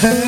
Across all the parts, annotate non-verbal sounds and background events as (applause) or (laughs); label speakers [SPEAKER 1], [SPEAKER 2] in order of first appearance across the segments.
[SPEAKER 1] Yeah. (laughs)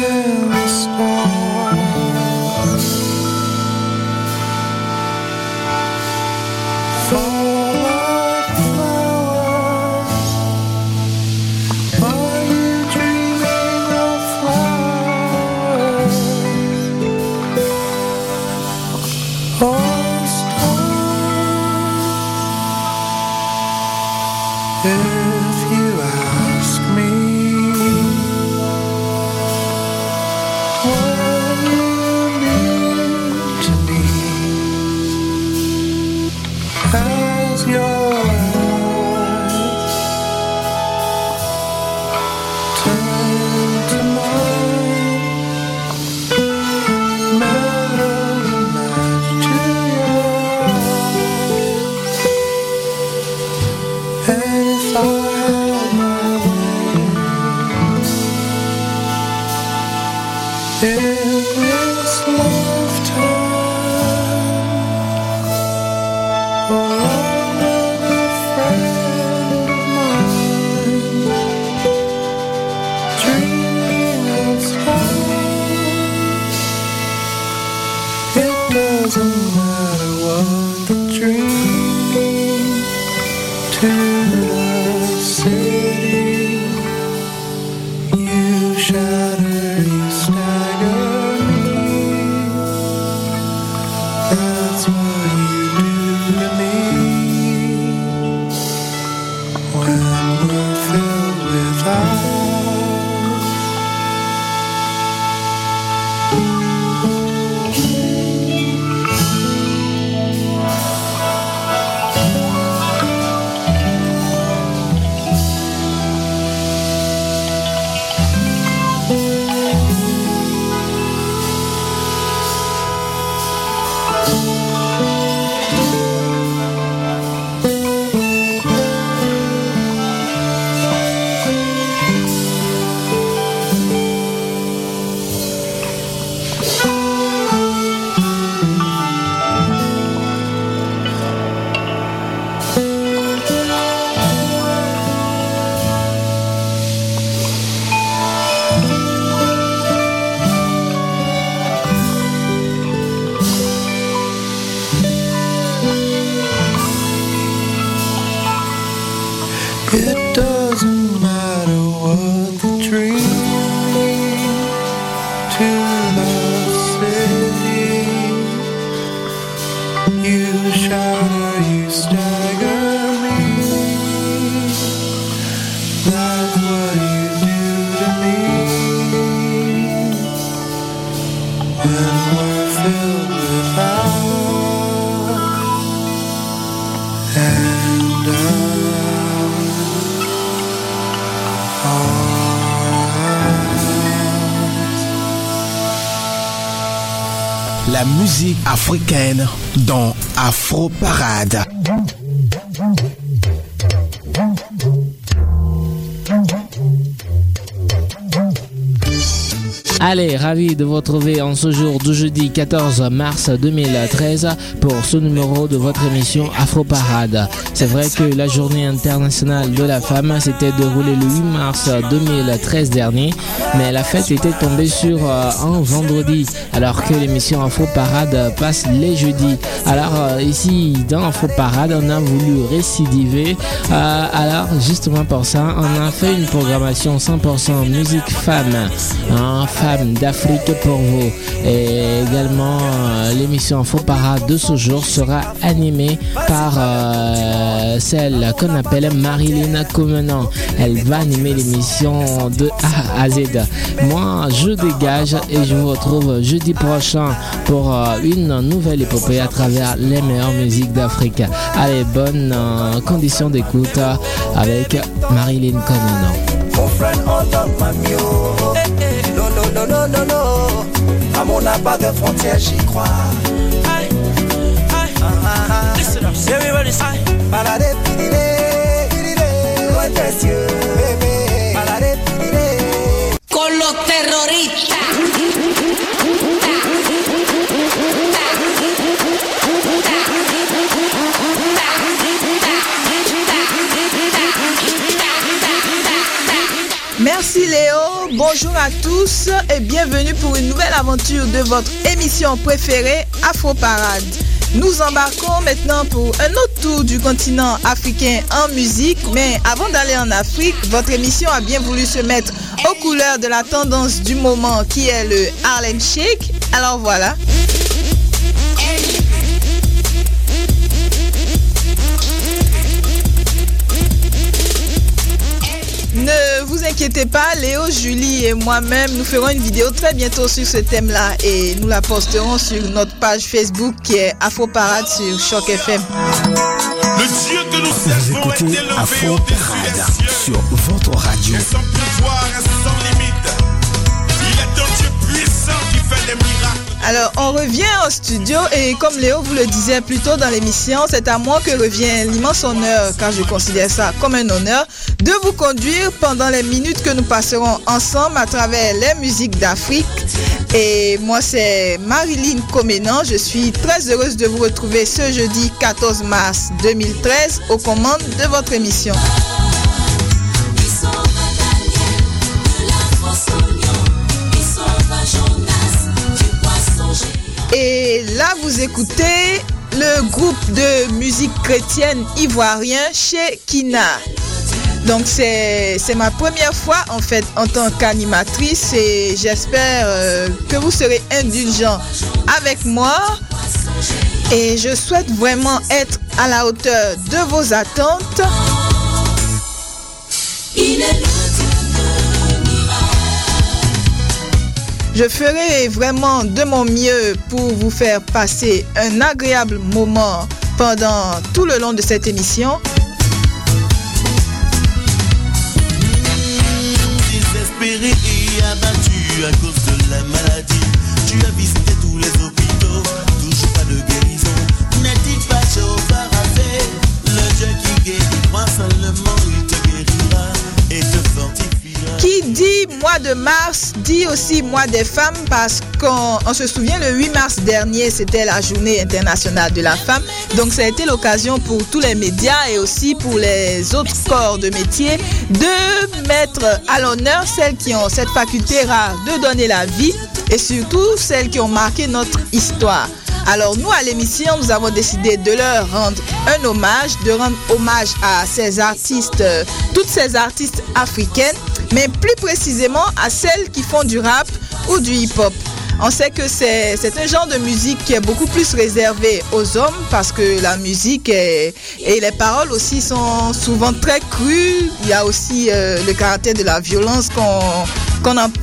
[SPEAKER 1] africaine dans Afro Parade.
[SPEAKER 2] Allez, ravi de vous retrouver en ce jour du jeudi 14 mars 2013 pour ce numéro de votre émission Afro Parade. C'est vrai que la journée internationale de la femme s'était déroulée le 8 mars 2013 dernier, mais la fête était tombée sur euh, un vendredi alors que l'émission Afro Parade passe les jeudis. Alors euh, ici dans Afro Parade, on a voulu récidiver. Euh, alors justement pour ça, on a fait une programmation 100% musique femme. Hein, d'Afrique pour vous. Et également, euh, l'émission Info Parade de ce jour sera animée par euh, celle qu'on appelle Marilyn Comenant. Elle va animer l'émission de A à Z. Moi, je dégage et je vous retrouve jeudi prochain pour euh, une nouvelle épopée à travers les meilleures musiques d'Afrique. Allez, bonne condition d'écoute avec Marilyn Comenant.
[SPEAKER 3] Non, non, non, non. Amour n'a pas de frontières, j'y crois. Aïe, aïe, ah, Listen up, everybody say. Balade, pidile, pidile, loin des yeux, bébé. Balade, pidile.
[SPEAKER 4] Con los terroristas. Merci Léo, bonjour à tous et bienvenue pour une nouvelle aventure de votre émission préférée Afro Parade. Nous embarquons maintenant pour un autre tour du continent africain en musique, mais avant d'aller en Afrique, votre émission a bien voulu se mettre aux couleurs de la tendance du moment qui est le Harlem Shake. Alors voilà. Inquiétez pas, Léo, Julie et moi-même, nous ferons une vidéo très bientôt sur ce thème-là et nous la posterons sur notre page Facebook qui est Afro Parade sur Choc FM.
[SPEAKER 1] Le Dieu que nous Vous écoutez Afro Parade sur votre radio. Sans pouvoir et sans limite.
[SPEAKER 4] Il est un Dieu puissant qui fait des miracles. Alors, on revient au studio et comme Léo vous le disait plus tôt dans l'émission, c'est à moi que revient l'immense honneur, car je considère ça comme un honneur, de vous conduire pendant les minutes que nous passerons ensemble à travers les musiques d'Afrique. Et moi, c'est Marilyn Comenan. Je suis très heureuse de vous retrouver ce jeudi 14 mars 2013 aux commandes de votre émission. Et là, vous écoutez le groupe de musique chrétienne ivoirien chez Kina. Donc c'est ma première fois en fait en tant qu'animatrice et j'espère euh, que vous serez indulgents avec moi. Et je souhaite vraiment être à la hauteur de vos attentes. Je ferai vraiment de mon mieux pour vous faire passer un agréable moment pendant tout le long de cette émission. Mois de mars dit aussi mois des femmes parce qu'on se souvient le 8 mars dernier, c'était la journée internationale de la femme. Donc ça a été l'occasion pour tous les médias et aussi pour les autres corps de métier de mettre à l'honneur celles qui ont cette faculté rare de donner la vie et surtout celles qui ont marqué notre histoire. Alors nous, à l'émission, nous avons décidé de leur rendre un hommage, de rendre hommage à ces artistes, toutes ces artistes africaines mais plus précisément à celles qui font du rap ou du hip-hop. On sait que c'est un genre de musique qui est beaucoup plus réservé aux hommes parce que la musique et les paroles aussi sont souvent très crues. Il y a aussi euh, le caractère de la violence qu'on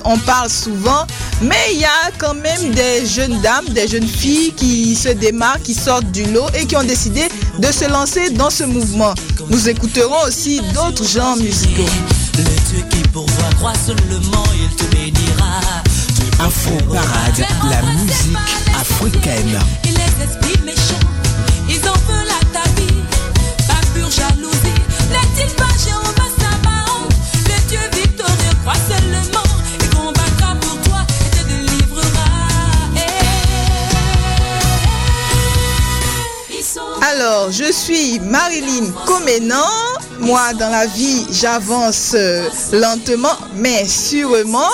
[SPEAKER 4] on parle souvent. Mais il y a quand même des jeunes dames, des jeunes filles qui se démarquent, qui sortent du lot et qui ont décidé de se lancer dans ce mouvement. Nous écouterons aussi d'autres genres musicaux.
[SPEAKER 5] Le Dieu qui pourvoit croit seulement, il te bénira.
[SPEAKER 1] Afro Parade, la musique africaine.
[SPEAKER 4] Je suis Marilyn Comenan moi, dans la vie, j'avance euh, lentement, mais sûrement.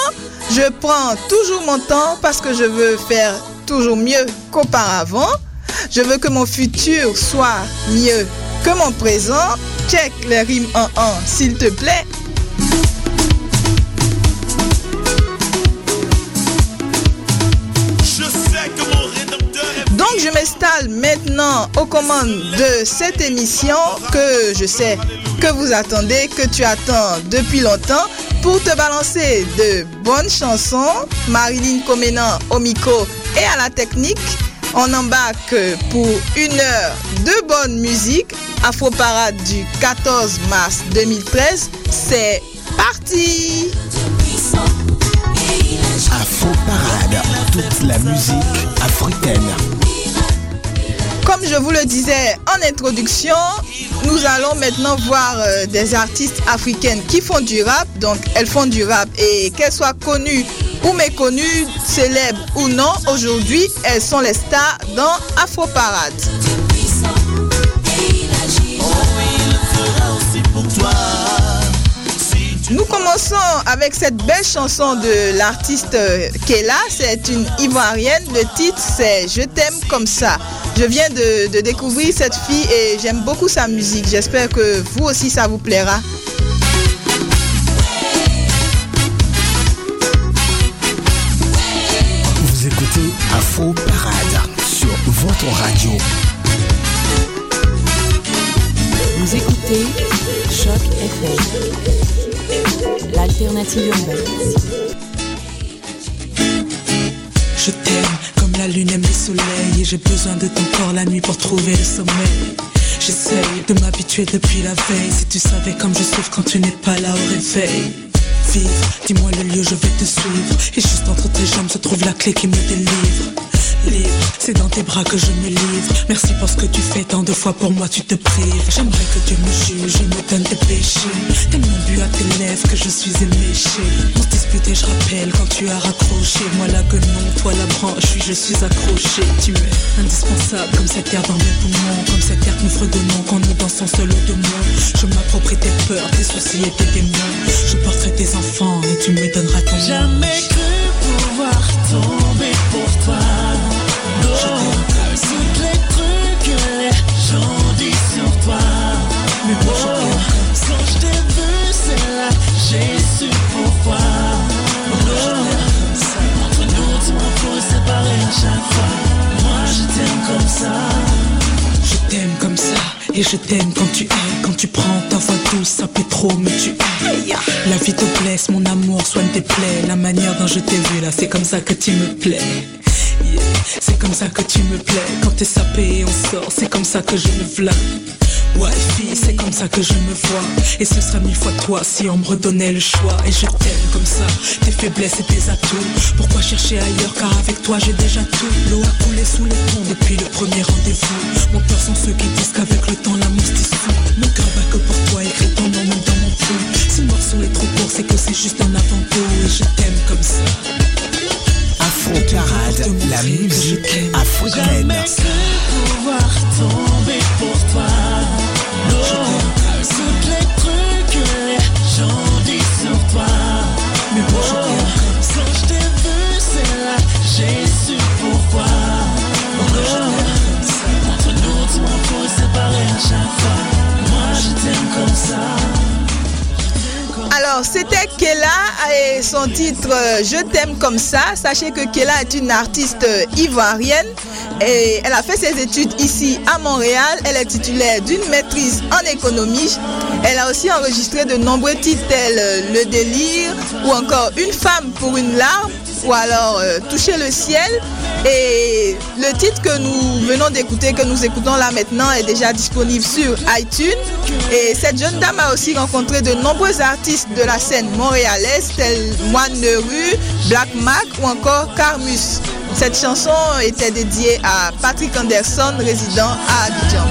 [SPEAKER 4] Je prends toujours mon temps parce que je veux faire toujours mieux qu'auparavant. Je veux que mon futur soit mieux que mon présent. Check les rimes en un, s'il te plaît. Maintenant aux commandes de cette émission que je sais que vous attendez, que tu attends depuis longtemps pour te balancer de bonnes chansons. Marilyn Comenan au micro et à la technique. On embarque pour une heure de bonne musique. Afro Parade du 14 mars 2013. C'est parti!
[SPEAKER 1] Afro Parade, toute la musique africaine.
[SPEAKER 4] Comme je vous le disais en introduction, nous allons maintenant voir euh, des artistes africaines qui font du rap. Donc elles font du rap et qu'elles soient connues ou méconnues, célèbres ou non, aujourd'hui elles sont les stars dans Afro Parade. Nous commençons avec cette belle chanson de l'artiste Kela. C'est une ivoirienne. Le titre, c'est Je t'aime comme ça. Je viens de, de découvrir cette fille et j'aime beaucoup sa musique. J'espère que vous aussi, ça vous plaira.
[SPEAKER 6] Vous écoutez Afro Parade sur votre radio.
[SPEAKER 7] Vous écoutez Choc FM, l'alternative urbaine.
[SPEAKER 8] Et j'ai besoin de ton corps la nuit pour trouver le sommeil. J'essaye de m'habituer depuis la veille. Si tu savais comme je souffre quand tu n'es pas là au réveil. Vivre, dis-moi le lieu, je vais te suivre. Et juste entre tes jambes se trouve la clé qui me délivre. C'est dans tes bras que je me livre. Merci pour ce que tu fais tant de fois pour moi, tu te prives. J'aimerais que Dieu me juge, je me donne tes péchés. Tellement bu à tes lèvres que je suis éméché. On se disputait, je rappelle quand tu as raccroché. Moi la guenon, toi la branche, oui, je suis accroché. Tu es indispensable comme cette air dans mes poumons. Comme cette air que nous fredonnons quand nous dansons solo de moi. Je m'approprie tes peurs, tes soucis et tes démons. Je porterai tes enfants et tu me donneras ton.
[SPEAKER 5] Jamais cru pouvoir
[SPEAKER 8] je t'aime
[SPEAKER 5] quand tu
[SPEAKER 8] es Quand tu prends ta voix douce ça fait trop mais tu La vie te blesse mon amour soigne tes plaies. La manière dont je t'ai vu là c'est comme ça que tu me plais. C'est comme ça que tu me plais. Quand t'es sapé et on sort C'est comme ça que je me v'là Ouais fille c'est comme ça que je me vois. Et ce sera mille fois toi si on me redonnait le choix. Et je t'aime comme ça Tes faiblesses et tes atouts. Pourquoi chercher ailleurs? Car avec toi j'ai déjà tout. L'eau a coulé sous les ponts depuis le premier rendez-vous. Mon cœur sont ceux qui disent qu'avec le temps l'amour se dissout Mon cœur bat que pour toi écrit ton nom même dans mon pouls Si le morceau est trop court c'est que c'est juste un avant-goût. Et je t'aime comme ça.
[SPEAKER 6] Afro Parade, la musique africaine.
[SPEAKER 5] Jamais cru pouvoir tomber pour toi.
[SPEAKER 4] Alors, c'était Kela et son titre euh, Je t'aime comme ça. Sachez que Kela est une artiste euh, ivoirienne et elle a fait ses études ici à Montréal. Elle est titulaire d'une maîtrise en économie. Elle a aussi enregistré de nombreux titres tels euh, Le délire ou encore Une femme pour une larme ou alors euh, Toucher le ciel. Et le titre que nous venons d'écouter, que nous écoutons là maintenant, est déjà disponible sur iTunes. Et cette jeune dame a aussi rencontré de nombreux artistes de la scène montréalaise, tels Moine de rue, Black Mac ou encore Carmus. Cette chanson était dédiée à Patrick Anderson, résident à Abidjan.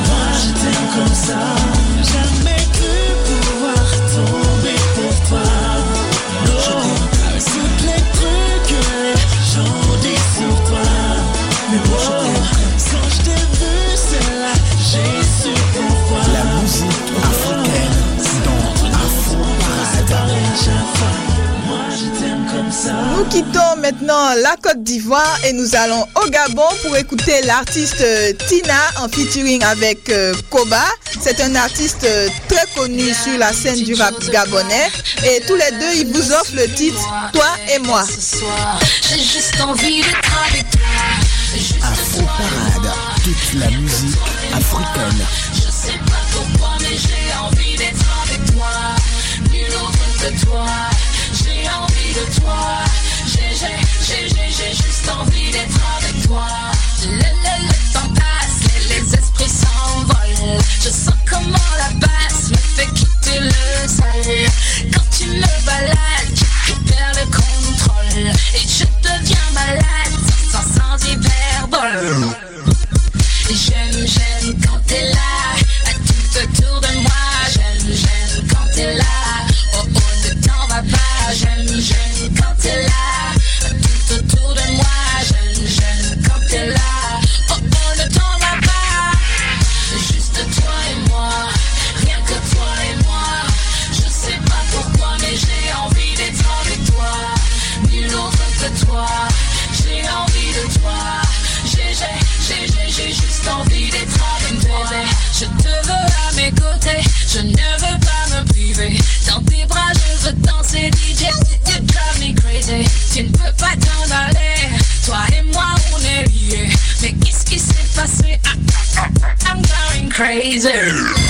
[SPEAKER 4] Nous quittons maintenant la Côte d'Ivoire et nous allons au Gabon pour écouter l'artiste euh, Tina en featuring avec euh, Koba. C'est un artiste euh, très connu sur la scène du rap gabonais et tous les deux ils vous offrent le titre Toi et moi.
[SPEAKER 9] Ce soir, j'ai juste envie d'être avec toi.
[SPEAKER 6] Afro Parade, toute la musique africaine.
[SPEAKER 9] Je sais pas pourquoi, mais j'ai envie d'être avec toi. Nul autre que toi. J'ai envie de toi. J'ai, juste envie d'être avec toi. Le, le, le temps passe et les esprits s'envolent. Je sens comment la basse me fait quitter le sol. Quand tu me balades, tu perds le contrôle. Et je deviens malade sans, sans, sans hyperbole. J'aime, j'aime quand t'es là Laser.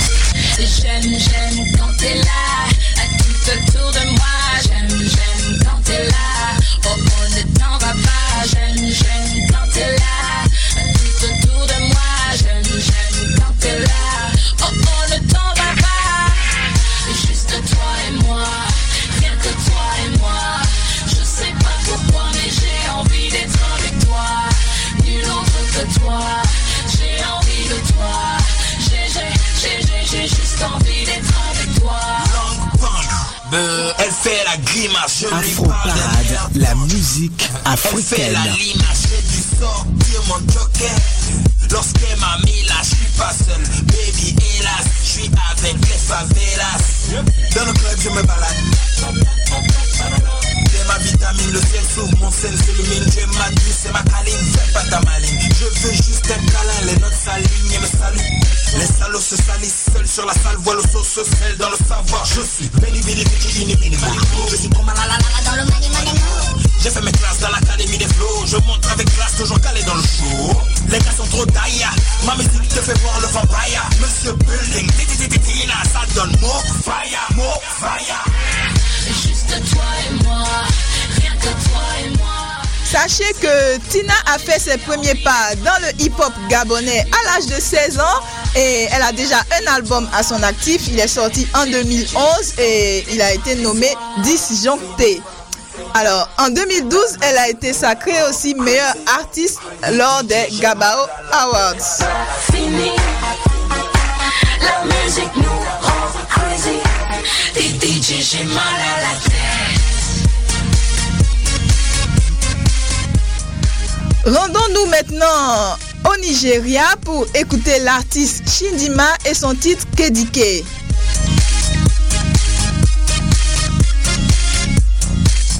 [SPEAKER 9] Oui, c'est la
[SPEAKER 10] lima. a fait ses premiers pas dans le hip-hop gabonais à l'âge de 16 ans et elle a déjà un album à son actif. Il est sorti en 2011 et il a été nommé Disjoncté. Alors, en 2012, elle a été sacrée aussi meilleure artiste lors des Gabao Awards.
[SPEAKER 4] Nous la tête.
[SPEAKER 10] Rendons-nous maintenant au Nigeria pour écouter l'artiste Shindima et son titre Kedike.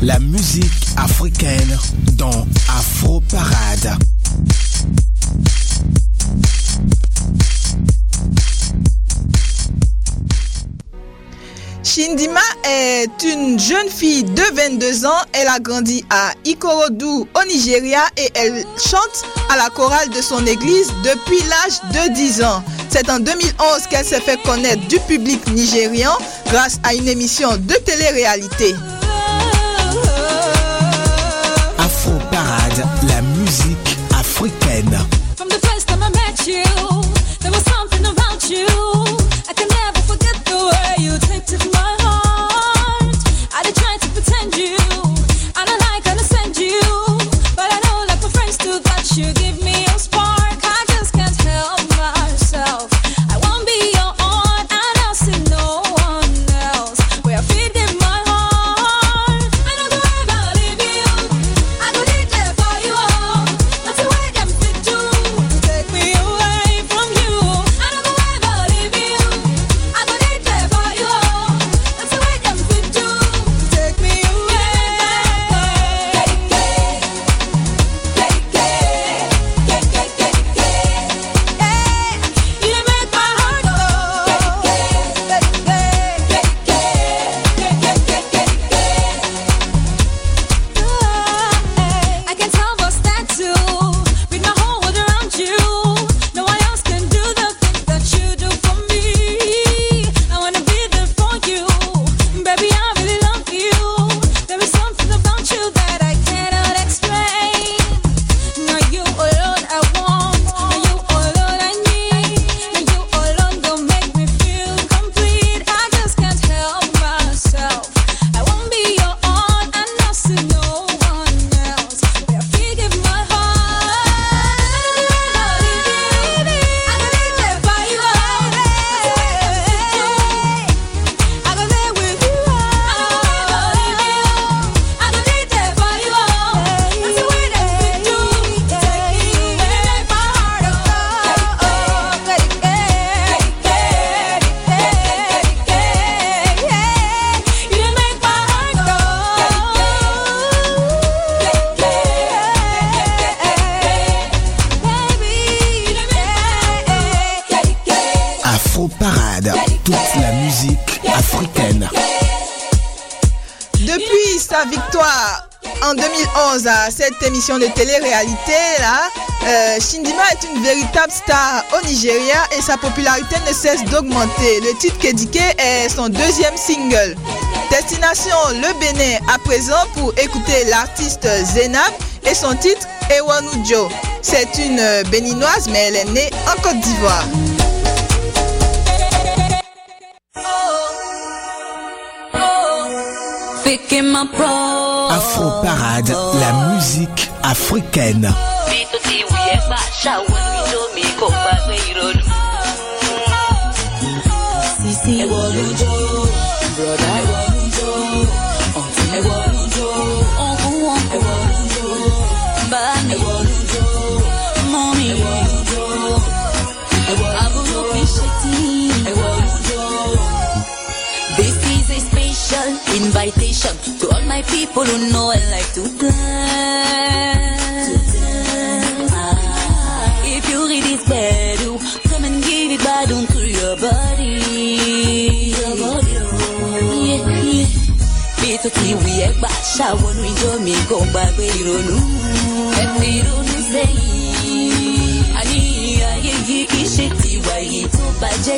[SPEAKER 6] La musique africaine dans Afroparade.
[SPEAKER 10] Findima est une jeune fille de 22 ans. Elle a grandi à Ikorodu au Nigeria et elle chante à la chorale de son église depuis l'âge de 10 ans. C'est en 2011 qu'elle s'est fait connaître du public nigérian grâce à une émission de télé-réalité.
[SPEAKER 4] De télé-réalité là, euh, Shindima est une véritable star au Nigeria et sa popularité ne cesse d'augmenter. Le titre Kedike est son deuxième single. Destination le Bénin à présent pour écouter l'artiste Zenab et son titre Ewanujo. C'est une euh, béninoise mais elle est née en Côte d'Ivoire.
[SPEAKER 6] Afro Parade, la musique africaine.
[SPEAKER 11] Invitation my people who know I like to dance. To dance. If you read this bad, come and give it bad to your body. Your body. Yeah, yeah. Little tea, we a batch. I want to enjoy me. Go back, we don't know. And we don't say. Ani ayé yìí kì í ṣe tiwa yìí tó bàjẹ́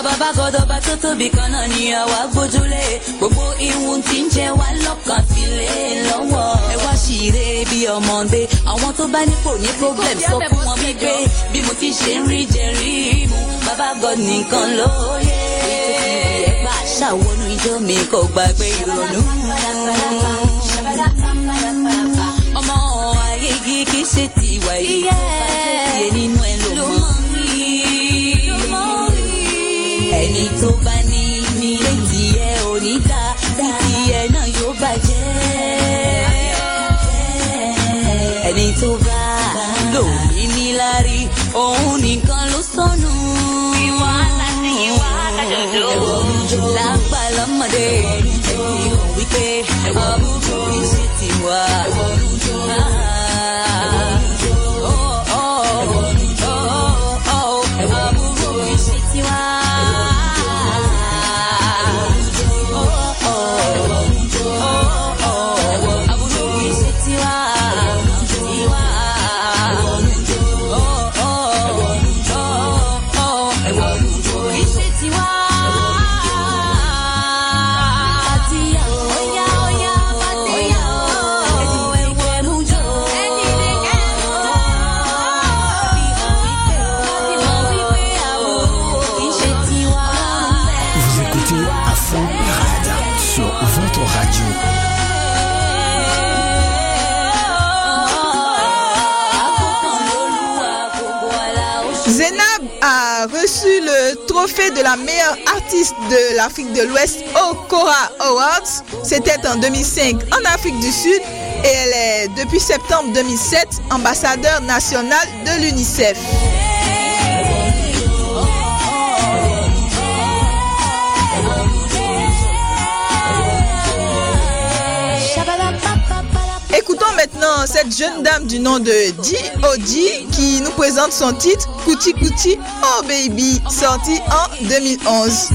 [SPEAKER 11] ẹ̀wọ̀n jọ olúwa bàbá gọdọba tó tóbi kan náà ni àwa gbójúlé gbogbo ihun tí ń jẹ wá lọ́kàn fi lé lọ́wọ́. Ẹ wá ṣìíre bí ọmọdé àwọn tó bá nípò ní problem sọ fún wọn wípé bí mo ti ṣe ń rí jẹ rí mu bàbá god nìkan lóye ẹ bá ṣàwọnú ijó mi kò gbàgbé ìrònú. ọmọ ayé yìí kì í ṣe tiwa yìí tó bá ní ní létí ẹ ò ní dá títí ẹ náà yóò bàjẹ́. Ẹni tó bá lòmí níláárí òun nìkan ló sọnù. ìwà láti ìwà àjọjọ. lágbà lọ́mọdé. Hàn wípé àbúrò ìṣe tiwa.
[SPEAKER 4] La meilleure artiste de l'Afrique de l'Ouest au Cora Awards. C'était en 2005 en Afrique du Sud et elle est depuis septembre 2007 ambassadeur nationale de l'UNICEF. Écoutons cette jeune dame du nom de D.O.D. qui nous présente son titre Kuti Kuti Oh Baby, sorti en 2011.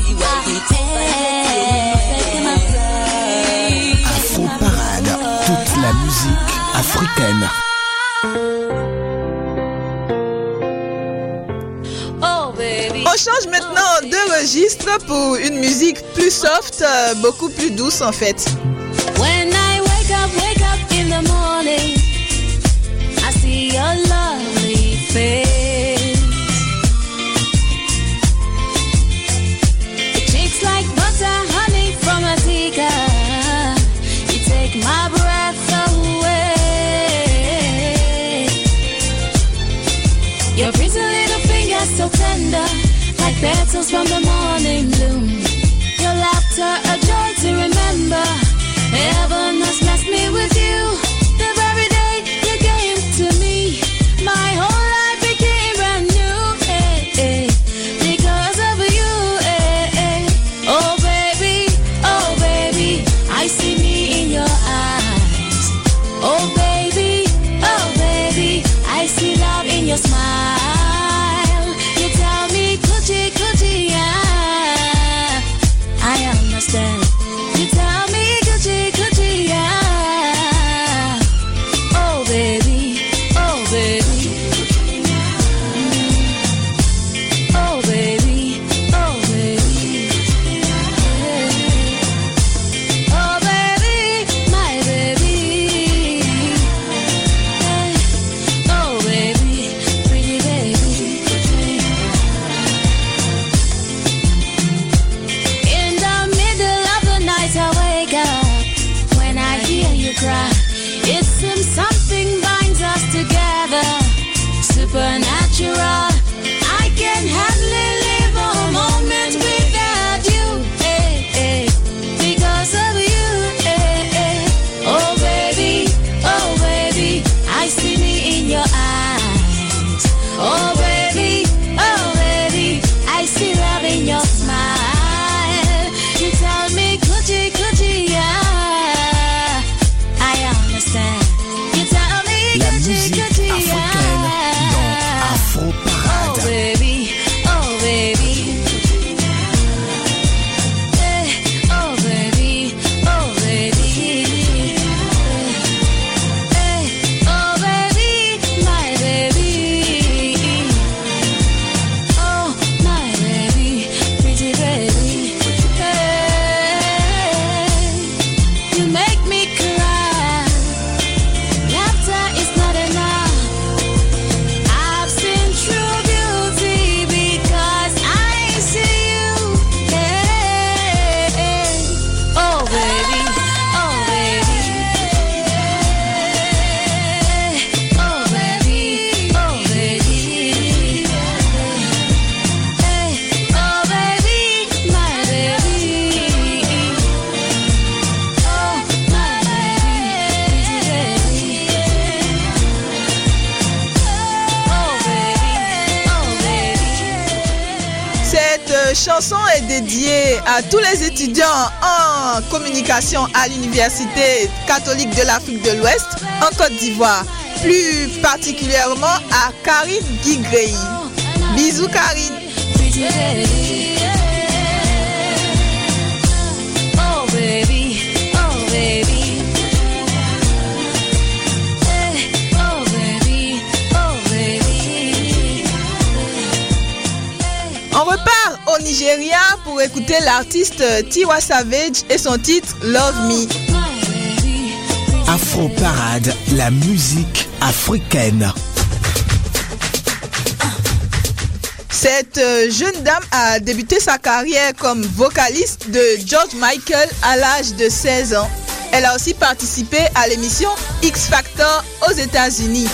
[SPEAKER 6] Afro Parade, toute la musique africaine.
[SPEAKER 4] On change maintenant de registre pour une musique plus soft, euh, beaucoup plus douce en fait.
[SPEAKER 12] It like butter, honey from. You take my breath away. Your pretty little fingers so tender, like petals from the morning
[SPEAKER 4] musique. Communication à l'Université catholique de l'Afrique de l'Ouest en Côte d'Ivoire, plus particulièrement à Karine Guigrey. Bisous Karine. On repart au Nigeria pour écouter l'artiste Tiwa Savage et son titre Love Me.
[SPEAKER 6] Afro Parade, la musique africaine.
[SPEAKER 4] Cette euh, jeune dame a débuté sa carrière comme vocaliste de George Michael à l'âge de 16 ans. Elle a aussi participé à l'émission X Factor aux États-Unis.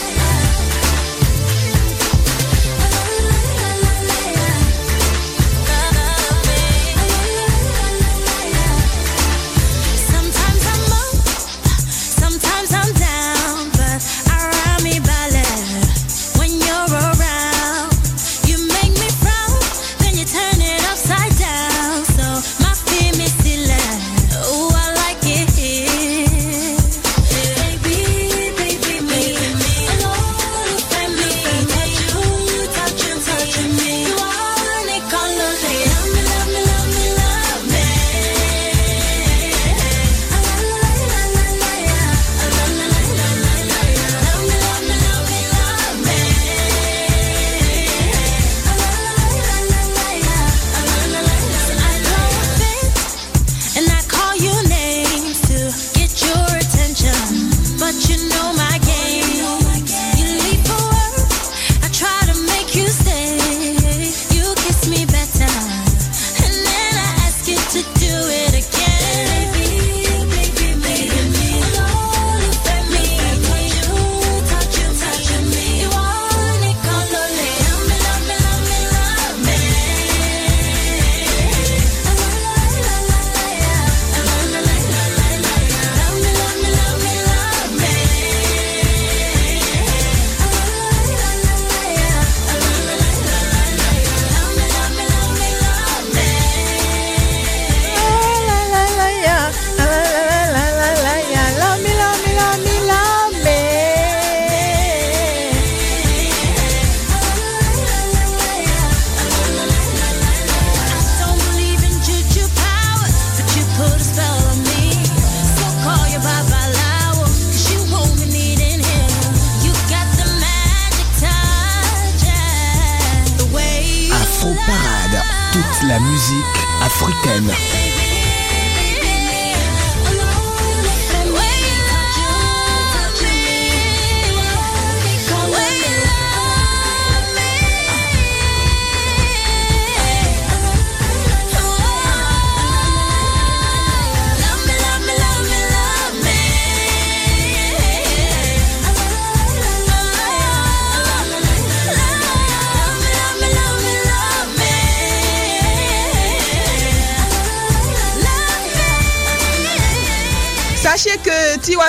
[SPEAKER 6] Africaine.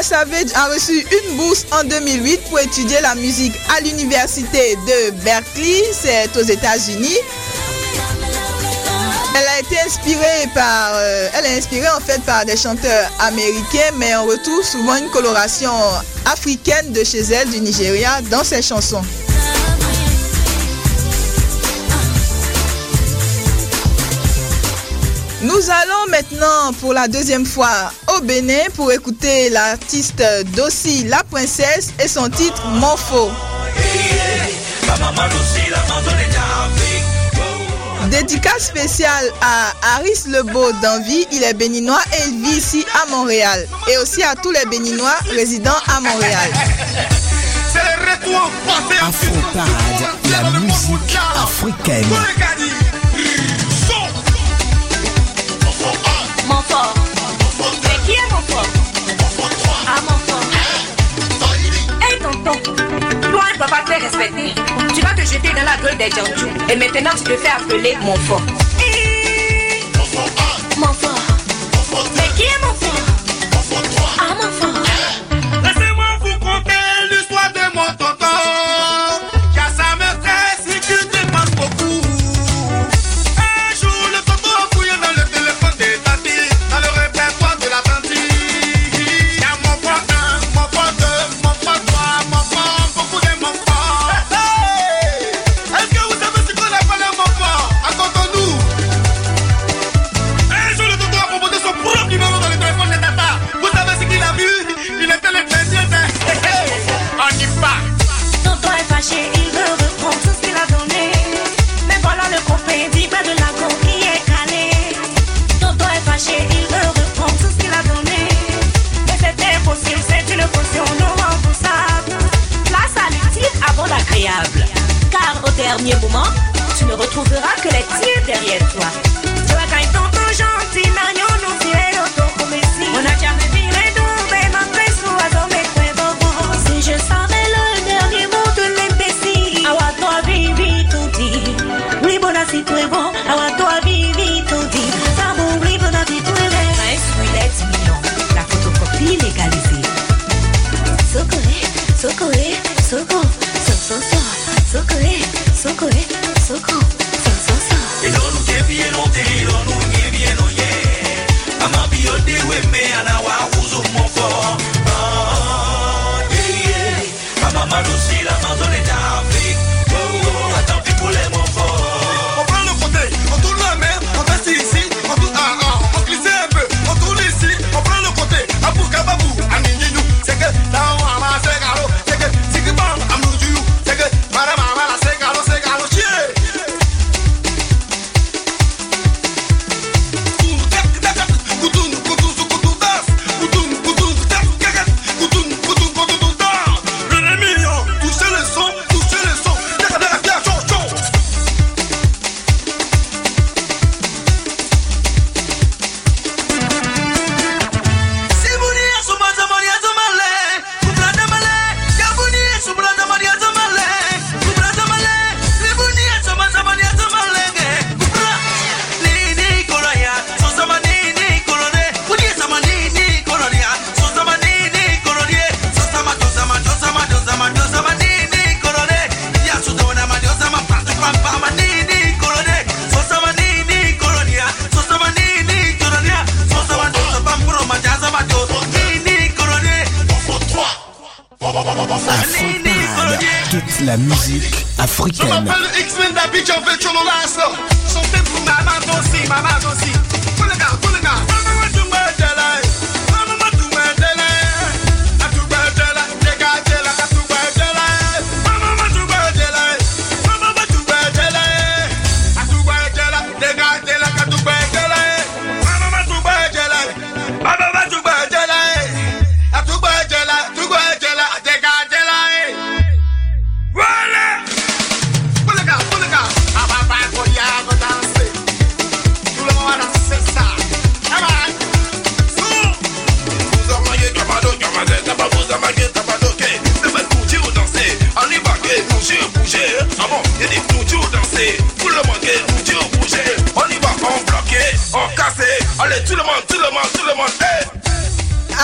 [SPEAKER 4] Savage a reçu une bourse en 2008 pour étudier la musique à l'université de Berkeley, c'est aux États-Unis. Elle a été inspirée par, euh, elle est inspirée en fait par des chanteurs américains, mais on retrouve souvent une coloration africaine de chez elle, du Nigeria, dans ses chansons. Nous allons maintenant pour la deuxième fois au Bénin pour écouter l'artiste Dossi La Princesse et son titre Morpho. Dédicace spéciale à Harris Lebeau d'Envie, il est béninois et il vit ici à Montréal. Et aussi à tous les béninois résidant à Montréal.
[SPEAKER 6] Afro Parade, la musique africaine.
[SPEAKER 13] Tu vas te jeter dans la gueule des Djandjou. Et maintenant, tu te fais appeler mon fort.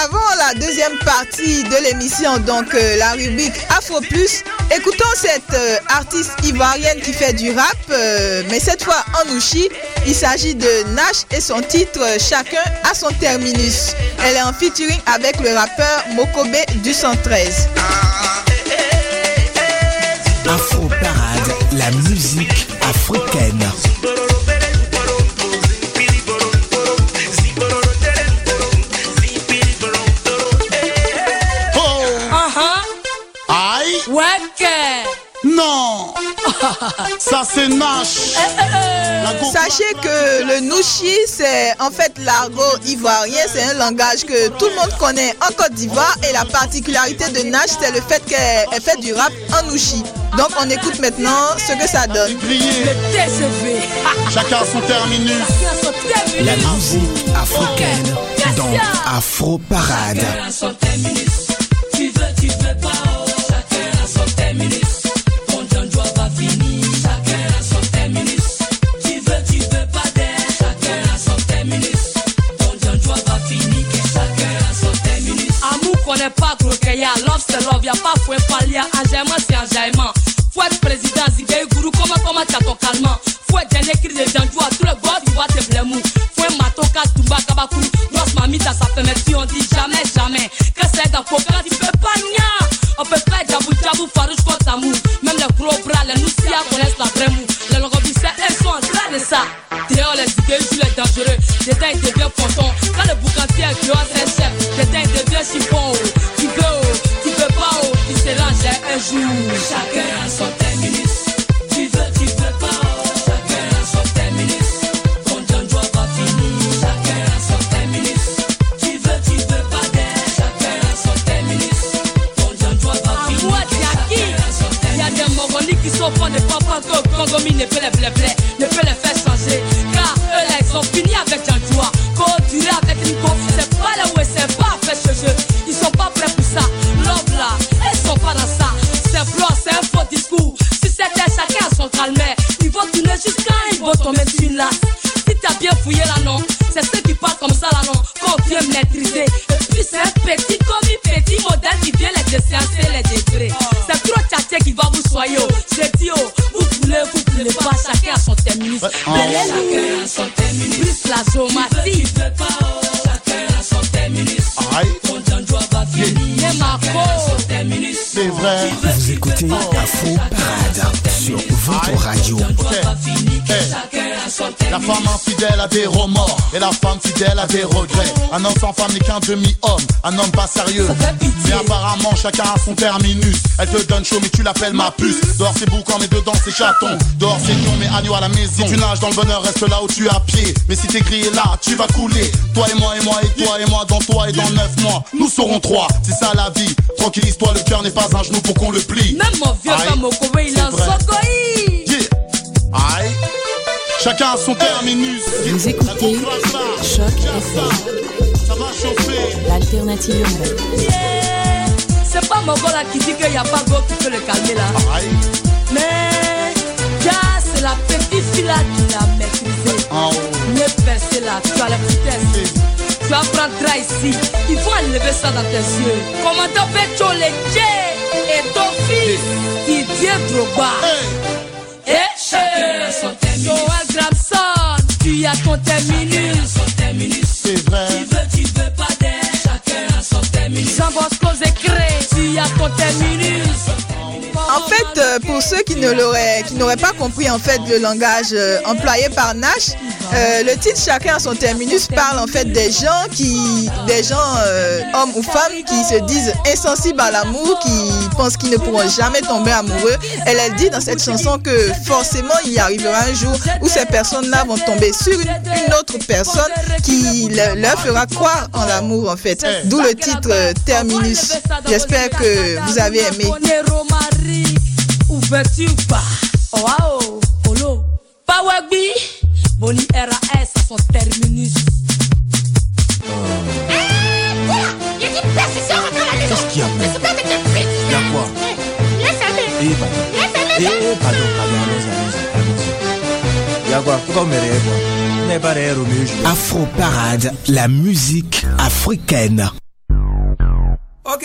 [SPEAKER 4] Avant la deuxième partie de l'émission, donc euh, la rubrique Afro Plus, écoutons cette euh, artiste ivoirienne qui fait du rap, euh, mais cette fois en Ouchi. Il s'agit de Nash et son titre Chacun à son terminus. Elle est en featuring avec le rappeur Mokobe du 113.
[SPEAKER 14] Ça se marche.
[SPEAKER 4] Sachez que le Nouchi, c'est en fait l'argot ivoirien. C'est un langage que tout le monde connaît en Côte d'Ivoire. Et la particularité de Nash, c'est le fait qu'elle fait du rap en Nouchi. Donc on écoute maintenant ce que ça donne.
[SPEAKER 14] Chacun son terminus.
[SPEAKER 6] La musique africaine dans
[SPEAKER 15] Afro Parade. after love ya pa fue palia enjaillement c'est enjaillement faut président zigay guru comment comment t'attends calmement faut être dernier cri de janjou à tout le bord du bois te blémou faut être matoka tumba kabaku grosse mamie ça fait mais si on dit jamais jamais. Que c'est d'un coca tu peux pas nia on peut pas jabou jabou farouche contre amour même les gros bras les nous si connaissent la vraie mou les logobissés elles sont en train de ça. Dehors les zigay les dangereux. Dedans ils deviennent pontons quand le boucantier est dehors a des
[SPEAKER 14] remords et la femme fidèle a des regrets. Un homme sans femme n'est qu'un demi-homme, un homme pas sérieux. Mais apparemment chacun a son terminus. Elle te donne chaud mais tu l'appelles ma puce. Dehors c'est boucan mais dedans c'est chaton. Dehors c'est con mais agneau à la maison. Si tu nages dans le bonheur reste là où tu es à pied. Mais si t'es grillé là tu vas couler. Toi et moi et moi et toi et moi dans toi et dans neuf mois. Nous serons trois, c'est ça la vie. Tranquillise-toi le cœur n'est pas un genou pour qu'on le plie.
[SPEAKER 15] Même mon vieux
[SPEAKER 14] Chacun a son terminus.
[SPEAKER 9] Vous écoutez Choc FM,
[SPEAKER 14] Ça va chauffer.
[SPEAKER 9] l'alternative urbaine.
[SPEAKER 15] Yeah. C'est pas mon gars là qui dit qu'il n'y a pas go qui peut le calmer là. Mais, gars, c'est la petite fille là qui l'a maîtrisé. Ne percer là, tu as la vitesse. Tu drap ici. Il faut enlever ça dans tes yeux. Commandant Beto Ledje et ton fils, Didier Drogba. Et chacun a son terminus. Tu as ton terminus.
[SPEAKER 14] C'est vrai.
[SPEAKER 15] Tu veux, tu veux pas d'aide. Chacun a son terminus. Jean Bosco Zécré, tu as ton terminus.
[SPEAKER 4] En fait, euh, pour ceux qui ne l'auraient, qui n'auraient pas compris en fait le langage euh, employé par Nash, euh, le titre chacun a son terminus parle en fait des gens qui, des gens euh, hommes ou femmes qui se disent insensibles à l'amour, qui pensent qu'ils ne pourront jamais tomber amoureux. Elle, elle dit dans cette chanson que forcément il y arrivera un jour où ces personnes-là vont tomber sur une, une autre personne qui le- leur fera croire en l'amour en fait. D'où le titre euh, terminus. J'espère que vous avez aimé.
[SPEAKER 15] Oh, wow, Polo. Powerbi, Boni RAS à son terminus.
[SPEAKER 6] Qu'est-ce qu'il y a même Il y a quoi Eh, pardon. Eh, pardon, pardon, allons-y, allons-y, allons-y. Il y a quoi Pourquoi me Afro Parade, la musique africaine.
[SPEAKER 16] Ok.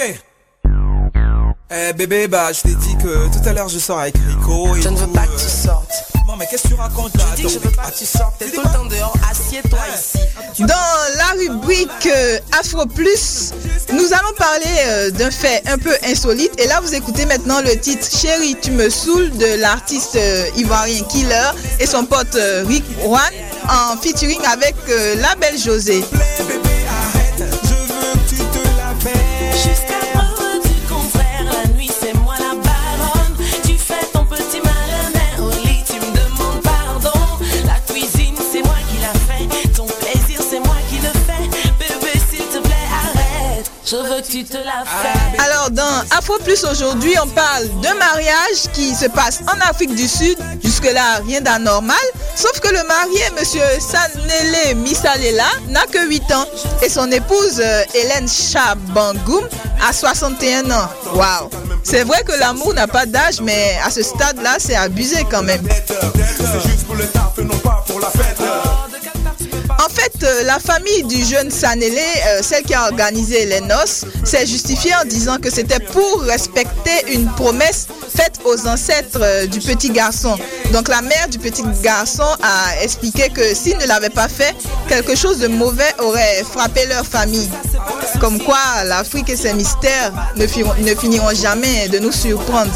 [SPEAKER 16] Eh bébé, bah je t'ai dit que tout à l'heure je sors avec Rico. Je ne veux pas que tu sortes. Non mais qu'est-ce que tu racontes là Je dis que je veux pas que tu sortes. T'es tout le temps dehors. Assieds-toi ici.
[SPEAKER 4] Dans la rubrique euh, Afro Plus, nous allons parler euh, d'un fait un peu insolite. Et là, vous écoutez maintenant le titre Chérie, tu me saoules de l'artiste euh, ivoirien Killer et son pote euh, Rick Juan en featuring avec euh, la belle José.
[SPEAKER 17] Tu te la fasses.
[SPEAKER 4] Alors, dans Afro Plus aujourd'hui, on parle d'un mariage qui se passe en Afrique du Sud. Jusque-là, rien d'anormal. Sauf que le marié, monsieur Sanele Misalela, n'a que 8 ans. Et son épouse, euh, Hélène Chabangoum, a 61 ans. Waouh! C'est vrai que l'amour n'a pas d'âge, mais à ce stade-là, c'est abusé quand même.
[SPEAKER 18] C'est juste pour le taf
[SPEAKER 4] euh, la famille du jeune Sanele, euh, celle qui a organisé les noces, s'est justifiée en disant que c'était pour respecter une promesse faite aux ancêtres euh, du petit garçon. Donc la mère du petit garçon a expliqué que s'il ne l'avait pas fait, quelque chose de mauvais aurait frappé leur famille. Comme quoi l'Afrique et ses mystères ne finiront jamais de nous surprendre.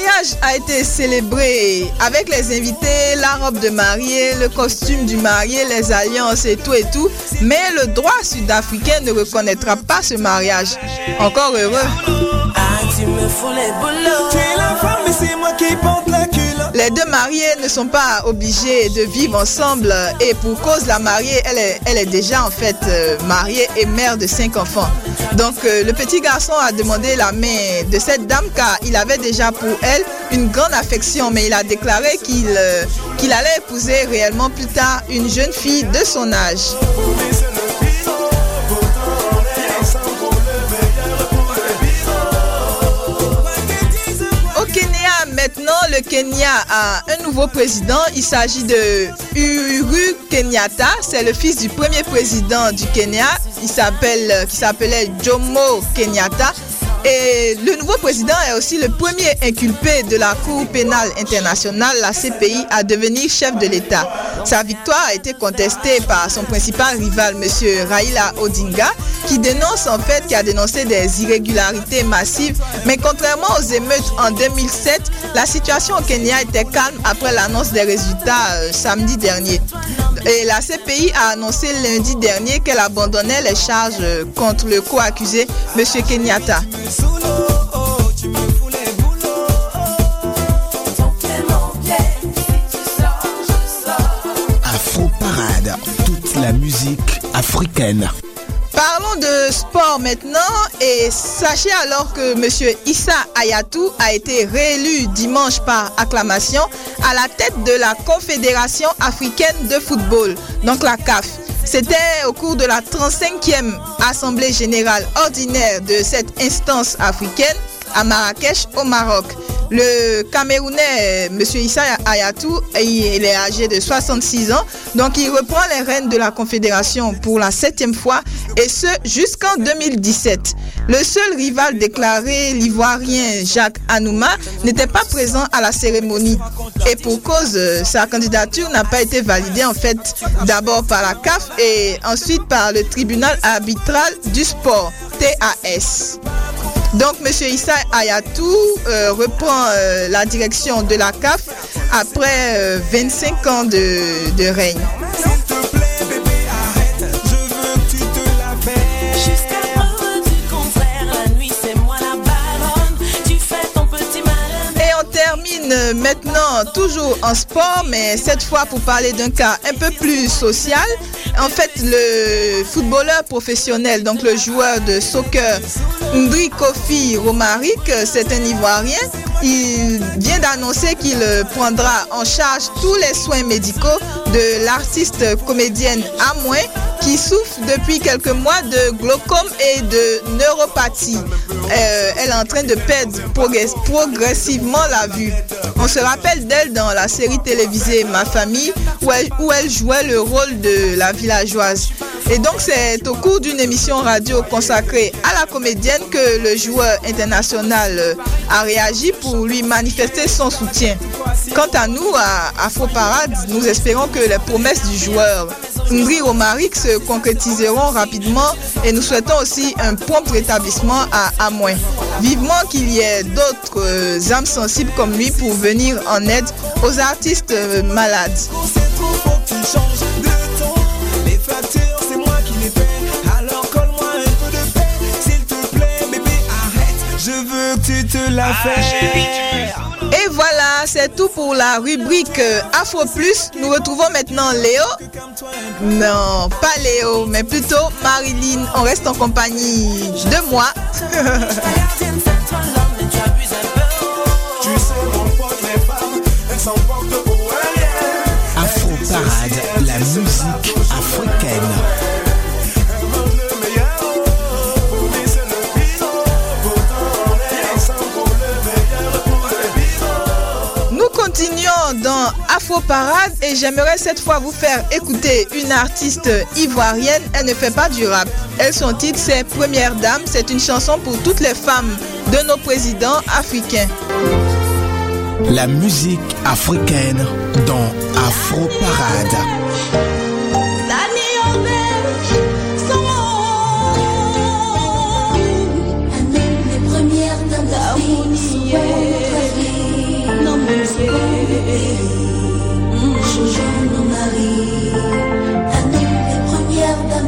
[SPEAKER 4] Mariage a été célébré avec les invités, la robe de mariée, le costume du marié, les alliances et tout et tout. Mais le droit sud-africain ne reconnaîtra pas ce mariage. Encore heureux.
[SPEAKER 17] Les
[SPEAKER 4] deux mariés ne sont pas obligés de vivre ensemble et pour cause la mariée, elle est, elle est déjà en fait euh, mariée et mère de cinq enfants. Donc euh, le petit garçon a demandé la main de cette dame car il avait déjà pour elle une grande affection, mais il a déclaré qu'il euh, qu'il allait épouser réellement plus tard une jeune fille de son âge. Le Kenya a un nouveau président. Il s'agit de Uhuru Kenyatta. C'est le fils du premier président du Kenya. Il s'appelle, qui s'appelait Jomo Kenyatta. Le nouveau président est aussi le premier inculpé de la Cour pénale internationale, la CPI, à devenir chef de l'État. Sa victoire a été contestée par son principal rival, M. Raila Odinga, qui dénonce en fait, qui a dénoncé des irrégularités massives. Mais contrairement aux émeutes en 2007, la situation au Kenya était calme après l'annonce des résultats euh, samedi dernier. Et la CPI a annoncé lundi dernier qu'elle abandonnait les charges contre le co-accusé, M. Kenyatta.
[SPEAKER 19] Afro Parade, toute la musique africaine.
[SPEAKER 4] Parlons de sport maintenant et sachez alors que M. Issa Ayatou a été réélu dimanche par acclamation à la tête de la Confédération africaine de football, donc la CAF. C'était au cours de la 35e Assemblée générale ordinaire de cette instance africaine à Marrakech au Maroc. Le Camerounais, M. Issa Ayatou, il est âgé de 66 ans, donc il reprend les rênes de la Confédération pour la septième fois, et ce jusqu'en 2017. Le seul rival déclaré, l'ivoirien Jacques Anouma, n'était pas présent à la cérémonie. Et pour cause, euh, sa candidature n'a pas été validée en fait d'abord par la CAF et ensuite par le tribunal arbitral du sport, TAS. Donc, M. Issa Ayatou euh, reprend euh, la direction de la CAF après euh, 25 ans de, de règne. Maintenant toujours en sport, mais cette fois pour parler d'un cas un peu plus social. En fait, le footballeur professionnel, donc le joueur de soccer Ndri Kofi Romaric, c'est un Ivoirien. Il vient d'annoncer qu'il prendra en charge tous les soins médicaux de l'artiste comédienne Amouin qui souffre depuis quelques mois de glaucome et de neuropathie. Euh, elle est en train de perdre progress- progressivement la vue. On se rappelle d'elle dans la série télévisée Ma famille où elle jouait le rôle de la villageoise. Et donc c'est au cours d'une émission radio consacrée à la comédienne que le joueur international euh, a réagi pour lui manifester son soutien. Quant à nous, à Afro Parade, nous espérons que les promesses du joueur Ngri Romaric se concrétiseront rapidement et nous souhaitons aussi un prompt rétablissement à Amouin. Vivement qu'il y ait d'autres euh, âmes sensibles comme lui pour venir en aide aux artistes euh, malades.
[SPEAKER 3] Je veux que tu te la fasses.
[SPEAKER 4] Et voilà, c'est tout pour la rubrique euh, Afro Plus. Nous retrouvons maintenant Léo. Non, pas Léo, mais plutôt Marilyn. On reste en compagnie de moi. (laughs)
[SPEAKER 3] Tu sais, mon pote, les femmes, elles s'emportent
[SPEAKER 19] Afro Parade
[SPEAKER 4] et j'aimerais cette fois vous faire écouter une artiste ivoirienne. Elle ne fait pas du rap. Elle, son titre, c'est Première Dame. C'est une chanson pour toutes les femmes de nos présidents africains.
[SPEAKER 19] La musique africaine dans Afro Parade.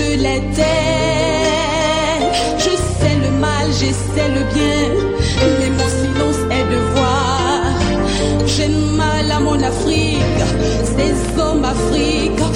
[SPEAKER 12] je l'étais. Je sais le mal, je sais le bien. Mais mon silence est devoir. J'ai mal à mon Afrique. Ces hommes Afrique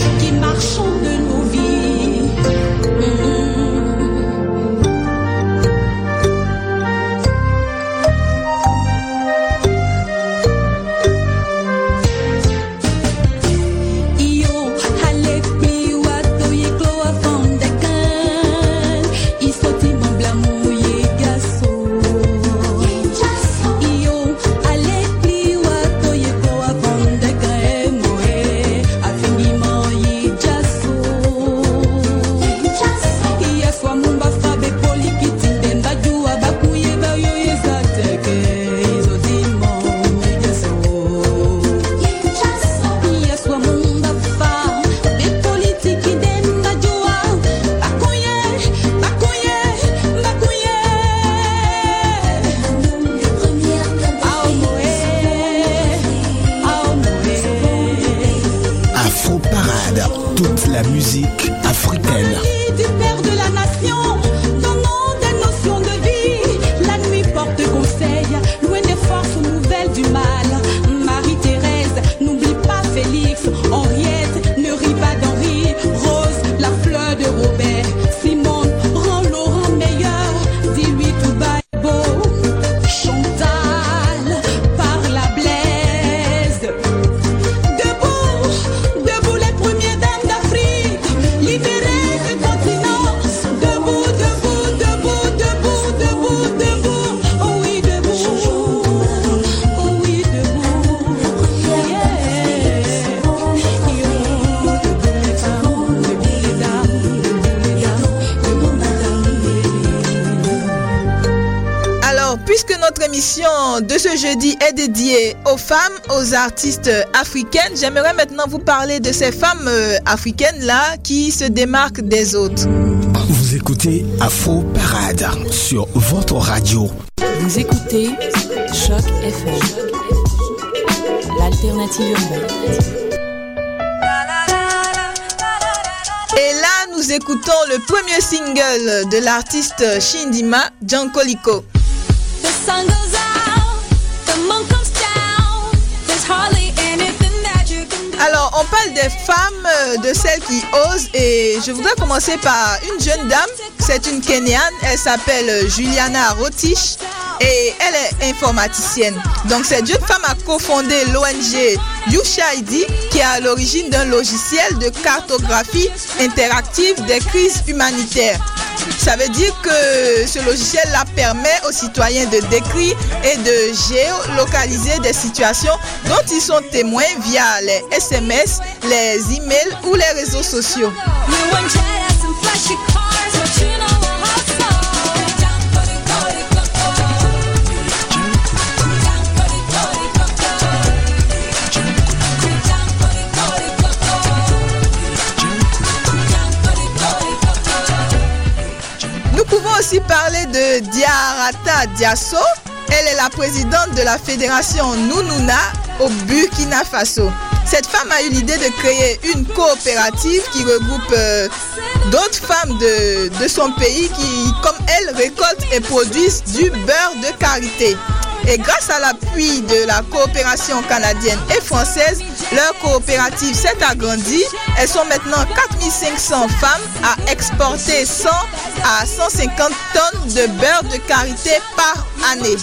[SPEAKER 4] artistes africaines, j'aimerais maintenant vous parler de ces femmes euh, africaines-là qui se démarquent des autres.
[SPEAKER 19] Vous écoutez Afro Parade sur votre radio.
[SPEAKER 9] Vous écoutez Choc FM, l'alternative urbaine.
[SPEAKER 4] Et là, nous écoutons le premier single de l'artiste Shindima, Jankoliko.
[SPEAKER 12] The sun goes out, the
[SPEAKER 4] on parle des femmes, euh, de celles qui osent, et je voudrais commencer par une jeune dame. C'est une Kenyane, elle s'appelle euh, Juliana Rotich et elle est informaticienne. Donc, cette jeune femme a cofondé l'ONG USHID qui est à l'origine d'un logiciel de cartographie interactive des crises humanitaires. Ça veut dire que ce logiciel-là permet aux citoyens de décrire et de géolocaliser des situations dont ils sont témoins via les SMS, les emails ou les réseaux sociaux. Aussi parler de Diarata Diasso. Elle est la présidente de la fédération Nounouna au Burkina Faso. Cette femme a eu l'idée de créer une coopérative qui regroupe euh, d'autres femmes de, de son pays qui, comme elle, récoltent et produisent du beurre de karité. Et grâce à l'appui de la coopération canadienne et française, leur coopérative s'est agrandie. Elles sont maintenant 4500 femmes à exporter 100 à 150 tonnes de beurre de karité par année.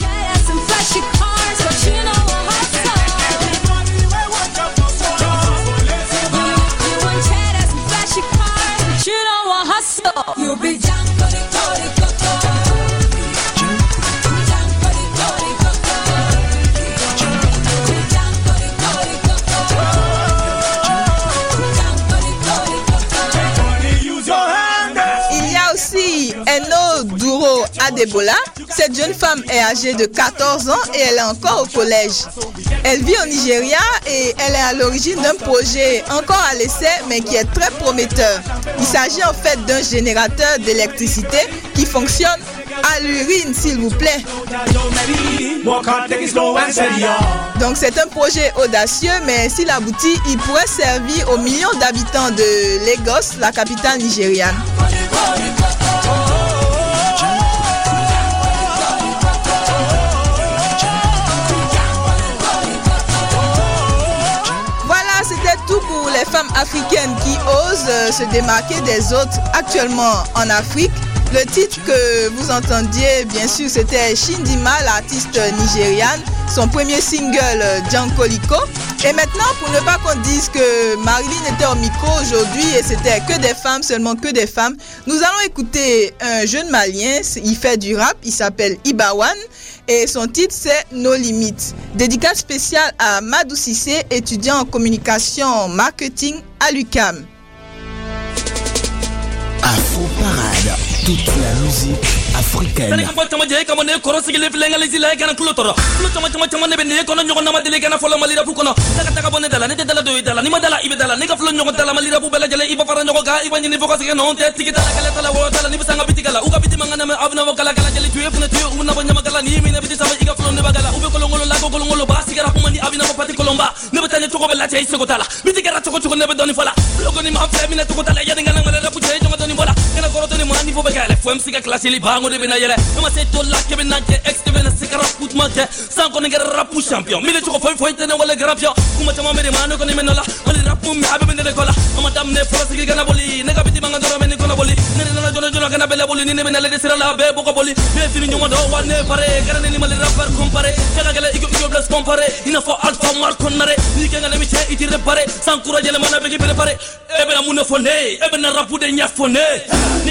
[SPEAKER 4] Cette jeune femme est âgée de 14 ans et elle est encore au collège. Elle vit au Nigeria et elle est à l'origine d'un projet encore à l'essai mais qui est très prometteur. Il s'agit en fait d'un générateur d'électricité qui fonctionne à l'urine, s'il vous plaît. Donc c'est un projet audacieux, mais s'il aboutit, il pourrait servir aux millions d'habitants de Lagos, la capitale nigériane. Les femmes africaines qui osent euh, se démarquer des autres actuellement en Afrique. Le titre que vous entendiez, bien sûr, c'était Shindima, l'artiste nigériane, son premier single euh, Jankoliko. Et maintenant, pour ne pas qu'on dise que Marilyn était au micro aujourd'hui et c'était que des femmes, seulement que des femmes, nous allons écouter un jeune malien, il fait du rap, il s'appelle Ibawan et son titre c'est No Limits. Dédicace spéciale à Madou Sissé, étudiant en communication marketing à l'UCAM.
[SPEAKER 19] Toute la musique africaine
[SPEAKER 20] kɔrɔtɔ ni mɔna nifo bɛ yɛlɛ ka kilasi li de yɛlɛ ne ma se to la kɛ de se ka rapu tuma kɛ san kɔni kɛra rapu champion. Cogo foyi foyi tɛ ne wale kuma caman bɛ de ne kɔni bɛ nɔ la. Rapu a bɛ bɛ ne de kɔ la a ma daminɛ fɔlɔ sigi kana boli. Ne ka biti man dɔrɔn bɛ kɔnɔ boli. Ne de nana jɔnɔ jɔnɔ kana bɛlɛ boli. Ni ne bɛ na sira la a bɛɛ bɔgɔ boli. Ne ye fini wa ne kɛra ne ni mali rapper compare compare i n'a fɔ alpha mar n'i kɛ ka cɛ i ti repare. San kura yɛlɛmana bɛ k'i prepare e mun de fɔ ne ye e rapu de ɲɛfɔ ne ye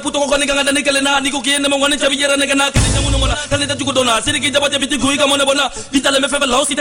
[SPEAKER 20] dane kele na. Niko kiene mo wane chabi yera na. Ta. Siri ki ka bona. Me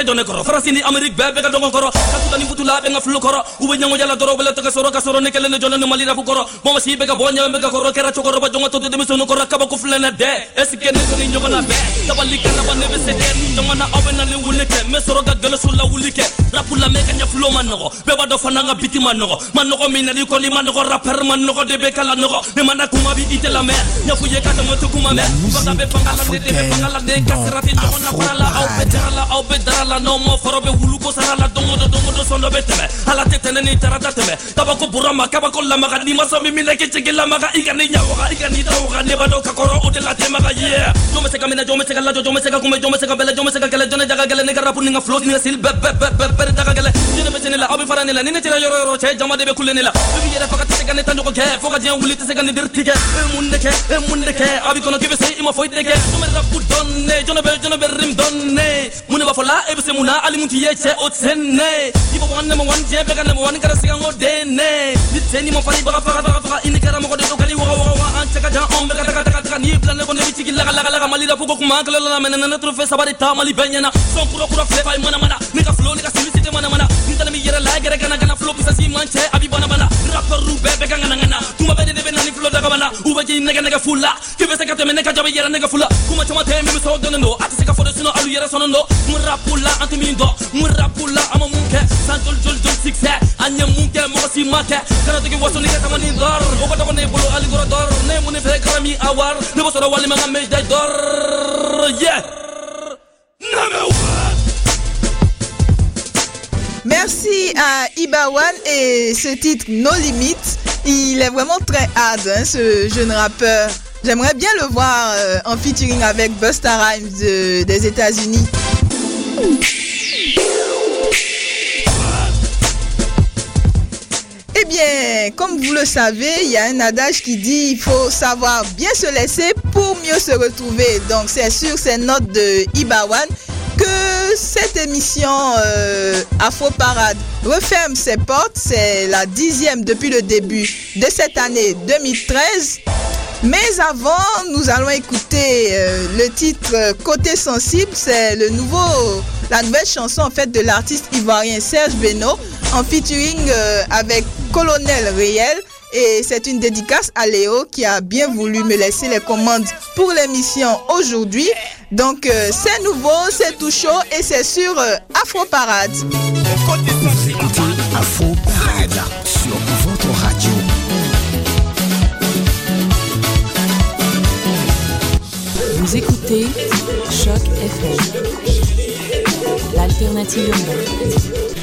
[SPEAKER 20] jone koro. Ni Amerik bebe ka dongo koro. Katuta ni futu la be nga flow koro. Nyango jala doro soro ka soro ne jone ne mali koro. Si be ka bonya ka koro kera ba jonga de sono koro kaba ko flena de. Ko ni na be. Kabali kana ba ne be se de. Jonga na obe na le wulike. Me soro sulla wulike. Rapu la me ka nya man. Be ba do fana biti man nogo. Man mi na ko li man rapper man de be kala. Ne mana ma bi i tɛ lamɛn ɲɛfu ye ka ma fanga la de fanga la ka na fara la aw dara la aw dara la. Wulu ko sara la ala kene ni tarata ko kabako burama kaba ko la ma gadi ma so mi min ke k'i la ma ga ka ni nyawo ga ka ni tawo ga ne b'a dɔn ka koro o de la ga ye jɔn me se ka na jɔn me se ka lajɔ jɔn me se ka me jɔn me se ka bɛlɛ jɔn me se ka kɛlɛ jɔn ne jaga gele ne ka rapu ni nga flow ni nga sil be be be be be daga gele ni ne me se ne la abi farani la ni ne tɛra yoro yoro che jama de be kulle ne la du b'i yere faka te ga ne ta ko ge foka ka wuli te se ga ne dir tigɛ e mun de kɛ e mun ke abi a b'i kɔnɔ k'i bɛ se i ma ke de me jɔn bɛ rapu dɔn ne jɔn bɛ jɔn be rim don ne mun de b'a fɔ la e be se mun na hali mun t'i ye cɛ o tɛ ne i bɛ wani ne ma wani diɲɛ bɛɛ ka ne mo wani kara siganko den dene ni tɛ ni ma fani baga faga faga faga i ni kɛra mɔgɔ de dɔgɔli waga waga an cɛ ka jan anw bɛɛ ka taga taga n'i bila ne kɔnɔ i bi laga lagalagalaga mali la foko kuma an la la mɛ nɛnɛ ne toro mali bɛɛ son sɔn kura kura filɛ ba ye manamana ne ka filo ne ka sili si tɛ manamana sintana mi yɛrɛ la gɛrɛ kana kana flo kisasi man cɛ a bi bana bana. Rapɛrru bɛɛ bɛ ka ŋana ŋana tuma bɛɛ de de bɛ nani flo dagabana u bɛ jei nɛgɛ nɛgɛ fu la se ka tɛmɛ ne jabe yɛrɛ nɛgɛ fu kuma caman tɛ min be sɔrɔ dɔnnen do a tɛ se ka fɔ de sinɔ alu yɛrɛ sɔnnen do mun rapu la an tɛ min dɔ mun rapu la an ma mun kɛ san jol joli joli sikisɛ an ɲɛ mun kɛ si ma kana togi wasoni kɛ tamani dɔr o ka dɔgɔ ne bolo ali kɔrɔ dɔr ne muni ne fɛ karami awar. Ne bɛ wali walima ka mejidai dɔr yeah! Number!
[SPEAKER 4] Merci à Ibawan et ce titre No Limit. Il est vraiment très hard, hein, ce jeune rappeur. J'aimerais bien le voir euh, en featuring avec Busta Rhymes de- des États-Unis. Eh bien, comme vous le savez, il y a un adage qui dit il faut savoir bien se laisser pour mieux se retrouver. Donc, c'est sur ces notes de Ibawan que cette émission euh, Afro Parade referme ses portes. C'est la dixième depuis le début de cette année 2013. Mais avant, nous allons écouter euh, le titre euh, Côté sensible. C'est le nouveau, la nouvelle chanson en fait de l'artiste ivoirien Serge Beno en featuring euh, avec Colonel Réel. Et c'est une dédicace à Léo qui a bien voulu me laisser les commandes pour l'émission aujourd'hui. Donc euh, c'est nouveau, c'est tout chaud et c'est sur euh, Afro Parade.
[SPEAKER 19] Écoutez Afro Parade sur votre radio.
[SPEAKER 9] Vous écoutez Choc FM, l'alternative urbaine.